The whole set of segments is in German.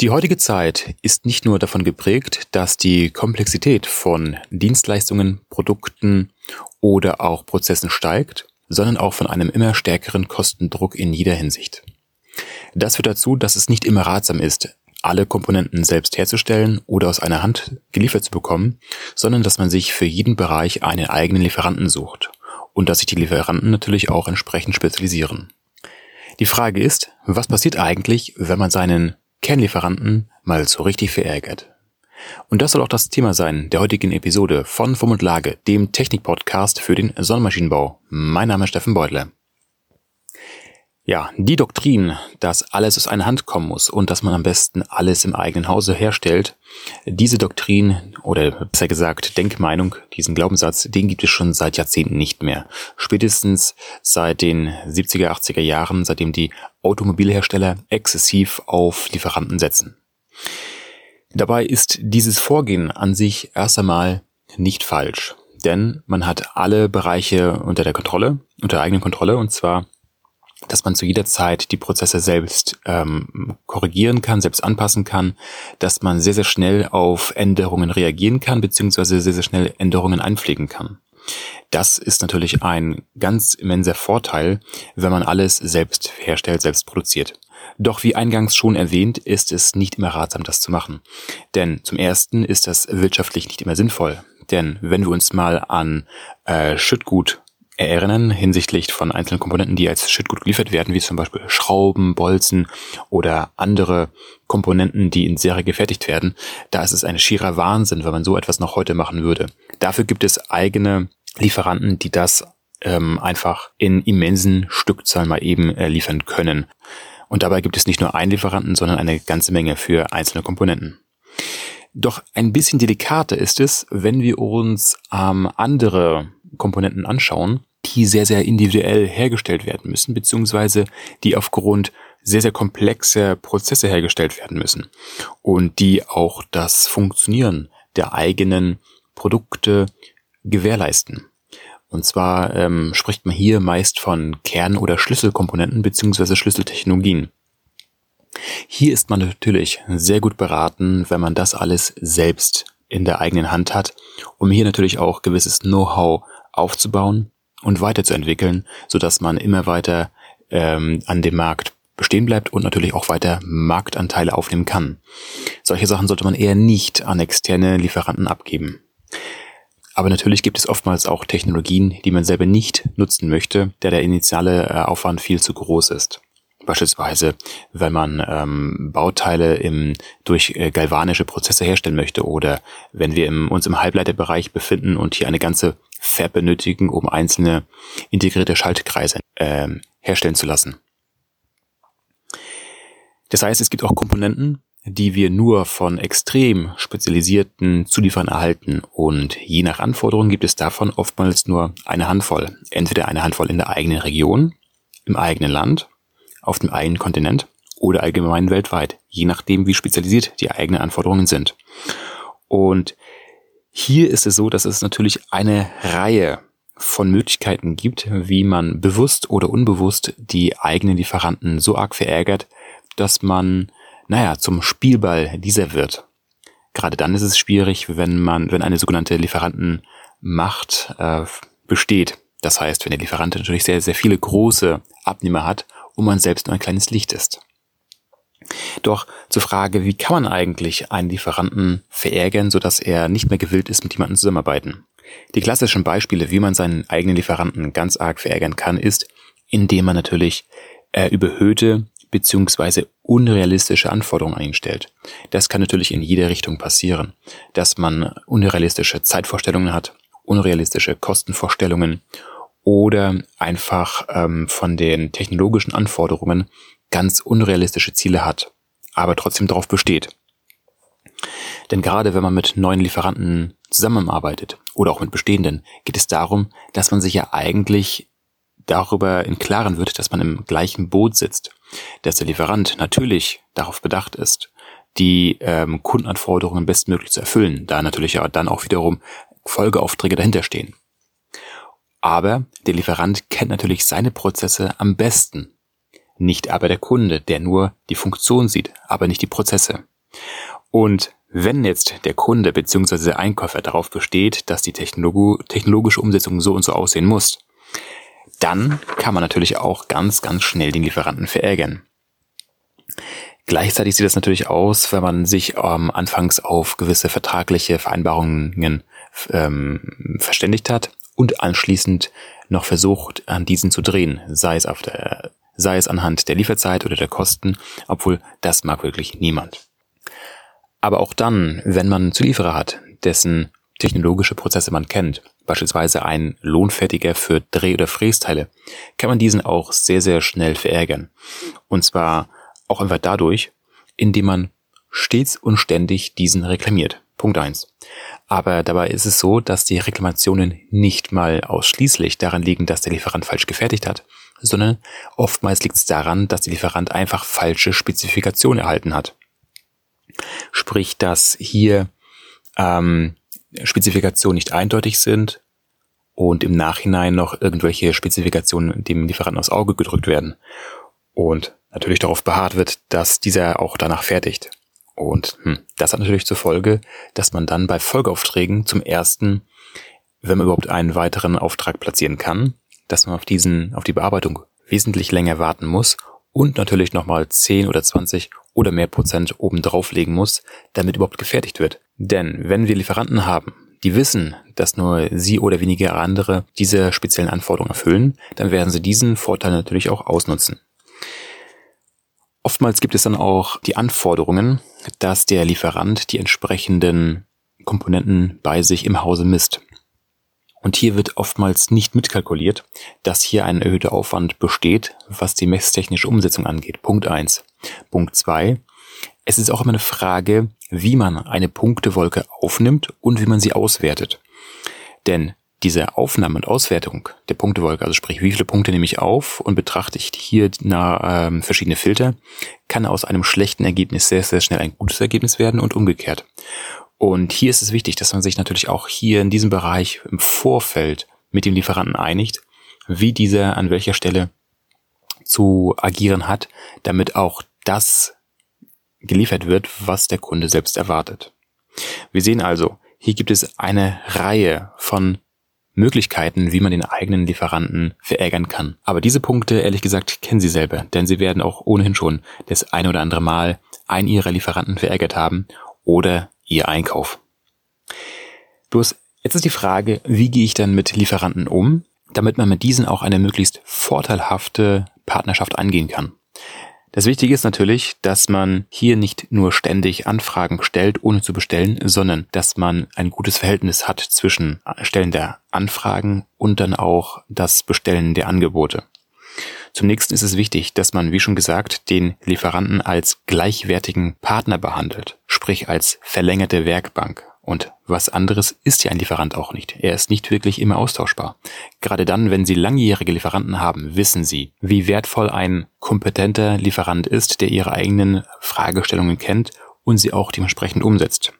Die heutige Zeit ist nicht nur davon geprägt, dass die Komplexität von Dienstleistungen, Produkten oder auch Prozessen steigt, sondern auch von einem immer stärkeren Kostendruck in jeder Hinsicht. Das führt dazu, dass es nicht immer ratsam ist, alle Komponenten selbst herzustellen oder aus einer Hand geliefert zu bekommen, sondern dass man sich für jeden Bereich einen eigenen Lieferanten sucht und dass sich die Lieferanten natürlich auch entsprechend spezialisieren. Die Frage ist, was passiert eigentlich, wenn man seinen Kernlieferanten mal so richtig verärgert. Und das soll auch das Thema sein der heutigen Episode von Form und Lage, dem Technik-Podcast für den Sonnenmaschinenbau. Mein Name ist Steffen Beutler. Ja, die Doktrin, dass alles aus einer Hand kommen muss und dass man am besten alles im eigenen Hause herstellt, diese Doktrin oder besser gesagt Denkmeinung, diesen Glaubenssatz, den gibt es schon seit Jahrzehnten nicht mehr. Spätestens seit den 70er, 80er Jahren, seitdem die Automobilhersteller exzessiv auf Lieferanten setzen. Dabei ist dieses Vorgehen an sich erst einmal nicht falsch, denn man hat alle Bereiche unter der Kontrolle, unter eigener Kontrolle und zwar dass man zu jeder Zeit die Prozesse selbst ähm, korrigieren kann, selbst anpassen kann, dass man sehr, sehr schnell auf Änderungen reagieren kann, beziehungsweise sehr, sehr schnell Änderungen einpflegen kann. Das ist natürlich ein ganz immenser Vorteil, wenn man alles selbst herstellt, selbst produziert. Doch wie eingangs schon erwähnt, ist es nicht immer ratsam, das zu machen. Denn zum ersten ist das wirtschaftlich nicht immer sinnvoll. Denn wenn wir uns mal an äh, Schüttgut erinnern hinsichtlich von einzelnen Komponenten, die als Schüttgut geliefert werden, wie zum Beispiel Schrauben, Bolzen oder andere Komponenten, die in Serie gefertigt werden, da ist es ein schierer Wahnsinn, wenn man so etwas noch heute machen würde. Dafür gibt es eigene Lieferanten, die das ähm, einfach in immensen Stückzahlen mal eben äh, liefern können. Und dabei gibt es nicht nur einen Lieferanten, sondern eine ganze Menge für einzelne Komponenten. Doch ein bisschen delikater ist es, wenn wir uns ähm, andere Komponenten anschauen, die sehr, sehr individuell hergestellt werden müssen, beziehungsweise die aufgrund sehr, sehr komplexer Prozesse hergestellt werden müssen und die auch das Funktionieren der eigenen Produkte gewährleisten. Und zwar ähm, spricht man hier meist von Kern- oder Schlüsselkomponenten beziehungsweise Schlüsseltechnologien. Hier ist man natürlich sehr gut beraten, wenn man das alles selbst in der eigenen Hand hat, um hier natürlich auch gewisses Know-how aufzubauen und weiterzuentwickeln, so dass man immer weiter ähm, an dem Markt bestehen bleibt und natürlich auch weiter Marktanteile aufnehmen kann. Solche Sachen sollte man eher nicht an externe Lieferanten abgeben. Aber natürlich gibt es oftmals auch Technologien, die man selber nicht nutzen möchte, da der initiale äh, Aufwand viel zu groß ist. Beispielsweise, wenn man ähm, Bauteile im, durch äh, galvanische Prozesse herstellen möchte oder wenn wir im, uns im Halbleiterbereich befinden und hier eine ganze Fab benötigen, um einzelne integrierte Schaltkreise äh, herstellen zu lassen. Das heißt, es gibt auch Komponenten, die wir nur von extrem spezialisierten Zulieferern erhalten und je nach Anforderungen gibt es davon oftmals nur eine Handvoll. Entweder eine Handvoll in der eigenen Region, im eigenen Land, auf dem eigenen Kontinent oder allgemein weltweit, je nachdem wie spezialisiert die eigenen Anforderungen sind. Und hier ist es so, dass es natürlich eine Reihe von Möglichkeiten gibt, wie man bewusst oder unbewusst die eigenen Lieferanten so arg verärgert, dass man, naja, zum Spielball dieser wird. Gerade dann ist es schwierig, wenn man, wenn eine sogenannte Lieferantenmacht äh, besteht. Das heißt, wenn der Lieferant natürlich sehr, sehr viele große Abnehmer hat und man selbst nur ein kleines Licht ist. Doch zur Frage, wie kann man eigentlich einen Lieferanten verärgern, sodass er nicht mehr gewillt ist, mit jemandem zusammenarbeiten? Die klassischen Beispiele, wie man seinen eigenen Lieferanten ganz arg verärgern kann, ist, indem man natürlich äh, überhöhte beziehungsweise unrealistische Anforderungen an ihn stellt. Das kann natürlich in jede Richtung passieren, dass man unrealistische Zeitvorstellungen hat, unrealistische Kostenvorstellungen oder einfach ähm, von den technologischen Anforderungen ganz unrealistische Ziele hat, aber trotzdem darauf besteht. Denn gerade wenn man mit neuen Lieferanten zusammenarbeitet oder auch mit bestehenden, geht es darum, dass man sich ja eigentlich darüber in Klaren wird, dass man im gleichen Boot sitzt, dass der Lieferant natürlich darauf bedacht ist, die ähm, Kundenanforderungen bestmöglich zu erfüllen, da natürlich ja dann auch wiederum Folgeaufträge dahinter stehen. Aber der Lieferant kennt natürlich seine Prozesse am besten nicht aber der Kunde, der nur die Funktion sieht, aber nicht die Prozesse. Und wenn jetzt der Kunde bzw. der Einkäufer darauf besteht, dass die technologische Umsetzung so und so aussehen muss, dann kann man natürlich auch ganz, ganz schnell den Lieferanten verärgern. Gleichzeitig sieht das natürlich aus, wenn man sich ähm, anfangs auf gewisse vertragliche Vereinbarungen ähm, verständigt hat und anschließend noch versucht, an diesen zu drehen, sei es auf der, sei es anhand der Lieferzeit oder der Kosten, obwohl das mag wirklich niemand. Aber auch dann, wenn man Zulieferer hat, dessen technologische Prozesse man kennt, beispielsweise ein Lohnfertiger für Dreh- oder Frästeile, kann man diesen auch sehr, sehr schnell verärgern. Und zwar auch einfach dadurch, indem man stets und ständig diesen reklamiert. Punkt eins. Aber dabei ist es so, dass die Reklamationen nicht mal ausschließlich daran liegen, dass der Lieferant falsch gefertigt hat, sondern oftmals liegt es daran, dass der Lieferant einfach falsche Spezifikationen erhalten hat. Sprich, dass hier ähm, Spezifikationen nicht eindeutig sind und im Nachhinein noch irgendwelche Spezifikationen dem Lieferanten aufs Auge gedrückt werden. Und natürlich darauf beharrt wird, dass dieser auch danach fertigt. Und hm, das hat natürlich zur Folge, dass man dann bei Folgeaufträgen zum ersten, wenn man überhaupt einen weiteren Auftrag platzieren kann, dass man auf diesen, auf die Bearbeitung wesentlich länger warten muss und natürlich nochmal 10 oder 20 oder mehr Prozent oben drauflegen muss, damit überhaupt gefertigt wird. Denn wenn wir Lieferanten haben, die wissen, dass nur sie oder wenige andere diese speziellen Anforderungen erfüllen, dann werden sie diesen Vorteil natürlich auch ausnutzen. Oftmals gibt es dann auch die Anforderungen, dass der Lieferant die entsprechenden Komponenten bei sich im Hause misst. Und hier wird oftmals nicht mitkalkuliert, dass hier ein erhöhter Aufwand besteht, was die messtechnische Umsetzung angeht. Punkt eins. Punkt zwei: Es ist auch immer eine Frage, wie man eine Punktewolke aufnimmt und wie man sie auswertet. Denn diese Aufnahme und Auswertung der Punktewolke, also sprich, wie viele Punkte nehme ich auf und betrachte ich hier na, ähm, verschiedene Filter, kann aus einem schlechten Ergebnis sehr, sehr schnell ein gutes Ergebnis werden und umgekehrt. Und hier ist es wichtig, dass man sich natürlich auch hier in diesem Bereich im Vorfeld mit dem Lieferanten einigt, wie dieser an welcher Stelle zu agieren hat, damit auch das geliefert wird, was der Kunde selbst erwartet. Wir sehen also, hier gibt es eine Reihe von Möglichkeiten, wie man den eigenen Lieferanten verärgern kann. Aber diese Punkte, ehrlich gesagt, kennen Sie selber, denn Sie werden auch ohnehin schon das ein oder andere Mal einen Ihrer Lieferanten verärgert haben oder Ihr Einkauf. Bloß jetzt ist die Frage, wie gehe ich dann mit Lieferanten um, damit man mit diesen auch eine möglichst vorteilhafte Partnerschaft eingehen kann. Das Wichtige ist natürlich, dass man hier nicht nur ständig Anfragen stellt, ohne zu bestellen, sondern dass man ein gutes Verhältnis hat zwischen Stellen der Anfragen und dann auch das Bestellen der Angebote. Zum nächsten ist es wichtig, dass man, wie schon gesagt, den Lieferanten als gleichwertigen Partner behandelt, sprich als verlängerte Werkbank. Und was anderes ist ja ein Lieferant auch nicht. Er ist nicht wirklich immer austauschbar. Gerade dann, wenn Sie langjährige Lieferanten haben, wissen Sie, wie wertvoll ein kompetenter Lieferant ist, der Ihre eigenen Fragestellungen kennt und sie auch dementsprechend umsetzt.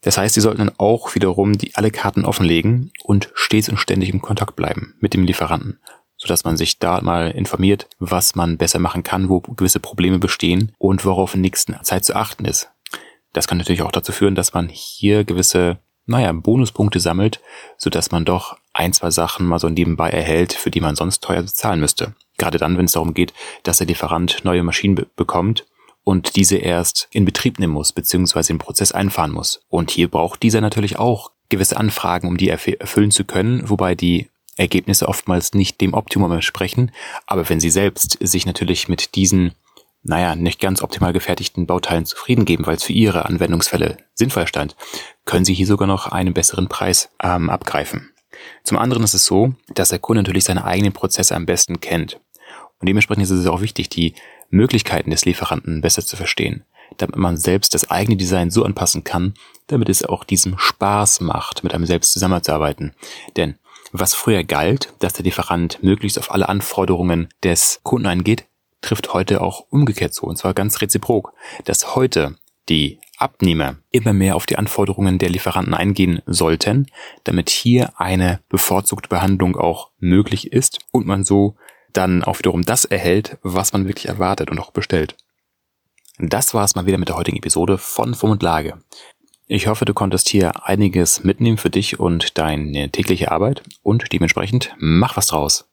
Das heißt, Sie sollten dann auch wiederum die alle Karten offenlegen und stets und ständig im Kontakt bleiben mit dem Lieferanten, sodass man sich da mal informiert, was man besser machen kann, wo gewisse Probleme bestehen und worauf in nächster Zeit zu achten ist. Das kann natürlich auch dazu führen, dass man hier gewisse, naja, Bonuspunkte sammelt, so dass man doch ein, zwei Sachen mal so nebenbei erhält, für die man sonst teuer bezahlen müsste. Gerade dann, wenn es darum geht, dass der Lieferant neue Maschinen be bekommt und diese erst in Betrieb nehmen muss, beziehungsweise im Prozess einfahren muss. Und hier braucht dieser natürlich auch gewisse Anfragen, um die erfüllen zu können, wobei die Ergebnisse oftmals nicht dem Optimum entsprechen. Aber wenn Sie selbst sich natürlich mit diesen naja, nicht ganz optimal gefertigten Bauteilen zufrieden geben, weil es für Ihre Anwendungsfälle sinnvoll erscheint, können Sie hier sogar noch einen besseren Preis ähm, abgreifen. Zum anderen ist es so, dass der Kunde natürlich seine eigenen Prozesse am besten kennt. Und dementsprechend ist es auch wichtig, die Möglichkeiten des Lieferanten besser zu verstehen, damit man selbst das eigene Design so anpassen kann, damit es auch diesem Spaß macht, mit einem selbst zusammenzuarbeiten. Denn was früher galt, dass der Lieferant möglichst auf alle Anforderungen des Kunden eingeht, trifft heute auch umgekehrt zu, und zwar ganz reziprok, dass heute die Abnehmer immer mehr auf die Anforderungen der Lieferanten eingehen sollten, damit hier eine bevorzugte Behandlung auch möglich ist und man so dann auch wiederum das erhält, was man wirklich erwartet und auch bestellt. Das war's mal wieder mit der heutigen Episode von Form und Lage. Ich hoffe, du konntest hier einiges mitnehmen für dich und deine tägliche Arbeit und dementsprechend mach was draus.